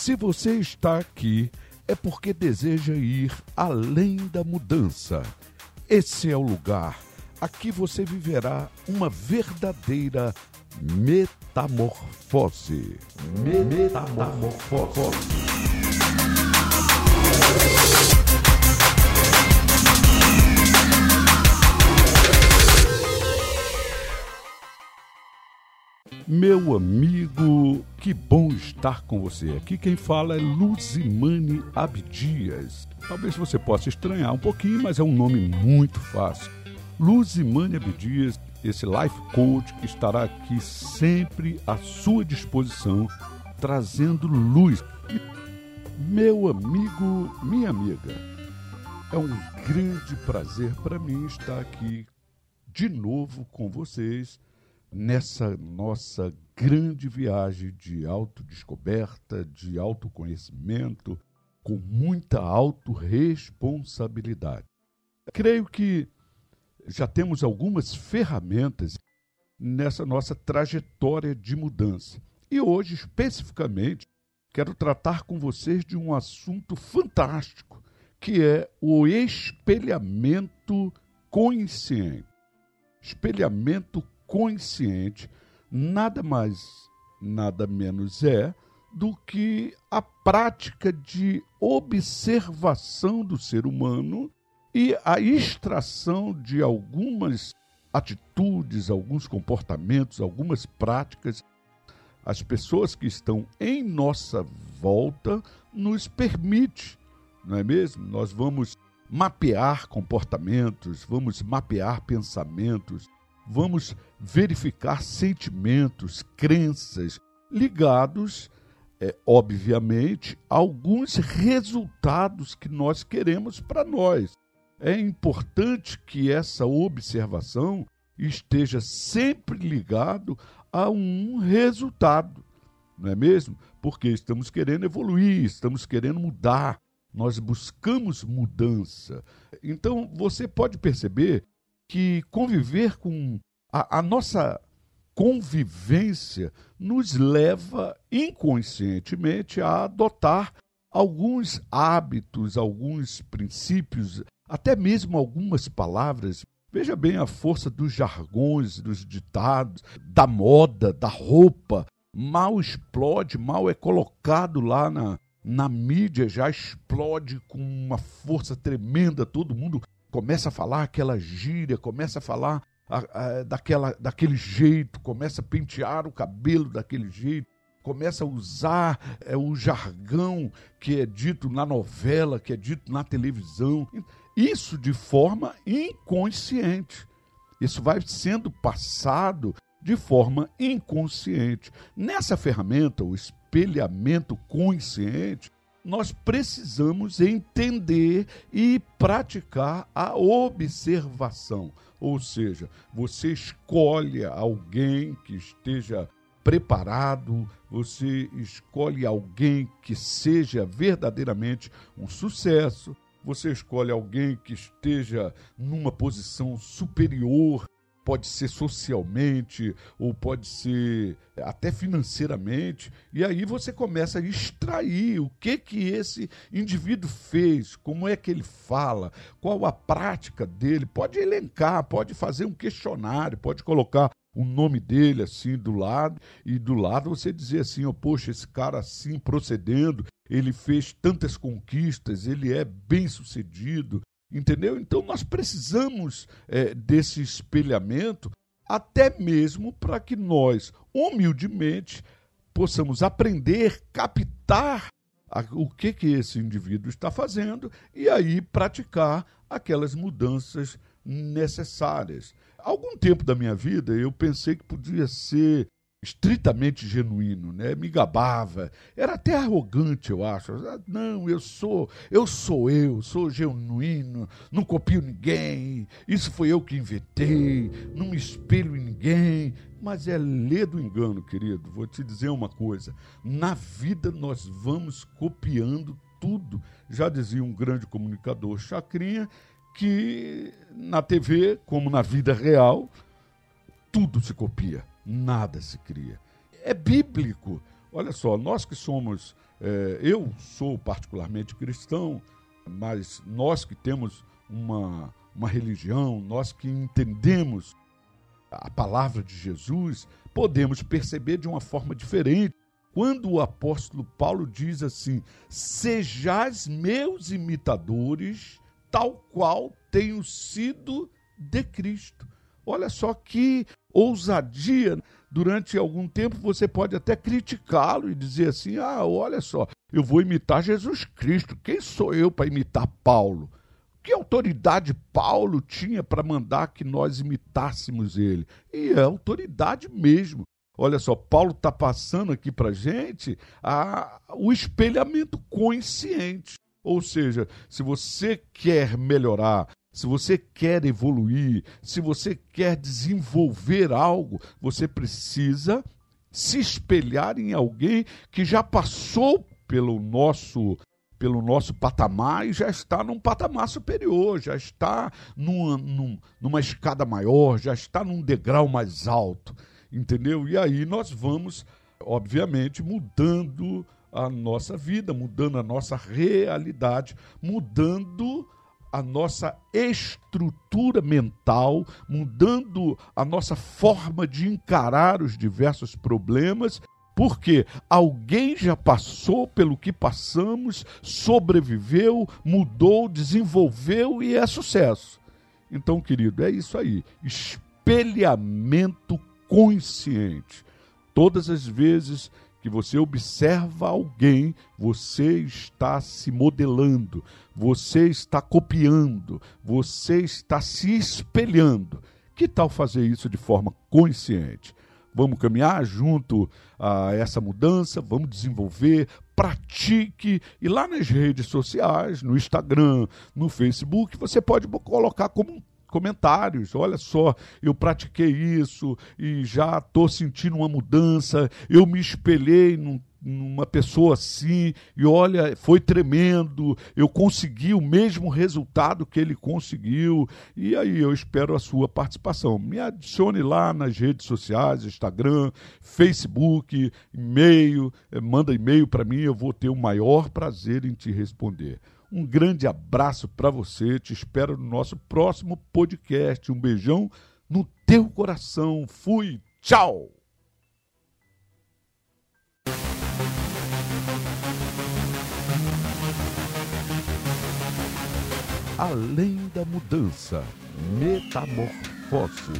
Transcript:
Se você está aqui, é porque deseja ir além da mudança. Esse é o lugar. Aqui você viverá uma verdadeira metamorfose. Metamorfose. Meu amigo, que bom estar com você. Aqui quem fala é Luzimane Abdias. Talvez você possa estranhar um pouquinho, mas é um nome muito fácil. Luzimane Abdias, esse life coach que estará aqui sempre à sua disposição, trazendo luz. Meu amigo, minha amiga, é um grande prazer para mim estar aqui de novo com vocês nessa nossa grande viagem de autodescoberta, de autoconhecimento, com muita autorresponsabilidade. Creio que já temos algumas ferramentas nessa nossa trajetória de mudança. E hoje, especificamente, quero tratar com vocês de um assunto fantástico, que é o espelhamento consciente. Espelhamento consciente nada mais, nada menos é do que a prática de observação do ser humano e a extração de algumas atitudes, alguns comportamentos, algumas práticas. As pessoas que estão em nossa volta nos permite, não é mesmo? Nós vamos mapear comportamentos, vamos mapear pensamentos, vamos verificar sentimentos, crenças ligados, é, obviamente, a alguns resultados que nós queremos para nós. É importante que essa observação esteja sempre ligado a um resultado, não é mesmo? Porque estamos querendo evoluir, estamos querendo mudar, nós buscamos mudança. Então você pode perceber que conviver com a, a nossa convivência nos leva inconscientemente a adotar alguns hábitos, alguns princípios, até mesmo algumas palavras. Veja bem a força dos jargões, dos ditados, da moda, da roupa. Mal explode, mal é colocado lá na, na mídia, já explode com uma força tremenda, todo mundo começa a falar aquela gíria, começa a falar a, a, daquela, daquele jeito, começa a pentear o cabelo daquele jeito, começa a usar é, o jargão que é dito na novela, que é dito na televisão. Isso de forma inconsciente. Isso vai sendo passado de forma inconsciente. Nessa ferramenta, o espelhamento consciente, nós precisamos entender e praticar a observação. Ou seja, você escolhe alguém que esteja preparado, você escolhe alguém que seja verdadeiramente um sucesso, você escolhe alguém que esteja numa posição superior pode ser socialmente, ou pode ser até financeiramente, e aí você começa a extrair o que que esse indivíduo fez, como é que ele fala, qual a prática dele, pode elencar, pode fazer um questionário, pode colocar o nome dele assim do lado e do lado você dizer assim, oh, poxa, esse cara assim procedendo, ele fez tantas conquistas, ele é bem sucedido, Entendeu? Então nós precisamos é, desse espelhamento, até mesmo para que nós, humildemente, possamos aprender, captar a, o que, que esse indivíduo está fazendo e aí praticar aquelas mudanças necessárias. Algum tempo da minha vida eu pensei que podia ser estritamente genuíno, né? Me gabava, era até arrogante, eu acho. Ah, não, eu sou, eu sou eu, sou genuíno, não copio ninguém. Isso foi eu que inventei, não me espelho em ninguém. Mas é ler do engano, querido. Vou te dizer uma coisa: na vida nós vamos copiando tudo. Já dizia um grande comunicador, Chacrinha, que na TV, como na vida real, tudo se copia nada se cria. É bíblico. Olha só, nós que somos É, eu sou particularmente cristão, mas nós que temos uma, uma religião, nós que entendemos a palavra de Jesus, podemos perceber de uma forma diferente. Quando o apóstolo Paulo diz assim: Sejais meus imitadores, tal qual tenho sido de Cristo. Olha só que ousadia. Durante algum tempo você pode até criticá-lo e dizer assim: ah, olha só, eu vou imitar Jesus Cristo. Quem sou eu para imitar Paulo? Que autoridade Paulo tinha para mandar que nós imitássemos ele? E é autoridade mesmo. Olha só, Paulo está passando aqui para gente a, o espelhamento consciente. Ou seja, se você quer melhorar, se você quer evoluir, se você quer desenvolver algo, você precisa se espelhar em alguém que já passou pelo nosso pelo nosso patamar e já está num patamar superior, já está numa, numa escada maior, já está num degrau mais alto, entendeu? E aí nós vamos, obviamente, mudando a nossa vida, mudando a nossa realidade, mudando a nossa estrutura mental, mudando a nossa forma de encarar os diversos problemas, porque alguém já passou pelo que passamos, sobreviveu, mudou, desenvolveu e é sucesso. Então, querido, é isso aí. Espelhamento consciente. Todas as vezes que você observa alguém, você está se modelando, você está copiando, você está se espelhando. Que tal fazer isso de forma consciente? Vamos caminhar junto a essa mudança, vamos desenvolver, pratique. E lá nas redes sociais, no Instagram, no Facebook, você pode colocar como comentários. Olha só, eu pratiquei isso e já estou sentindo uma mudança. Eu me espelhei num, numa pessoa assim e olha, foi tremendo. Eu consegui o mesmo resultado que ele conseguiu. E aí eu espero a sua participação. Me adicione lá nas redes sociais, Instagram, Facebook, e-mail. Eh, manda e-mail para mim, eu vou ter o maior prazer em te responder. Um grande abraço para você. Te espero no nosso próximo podcast. Um beijão no teu coração. Fui. Tchau. Além da mudança, metamorfose.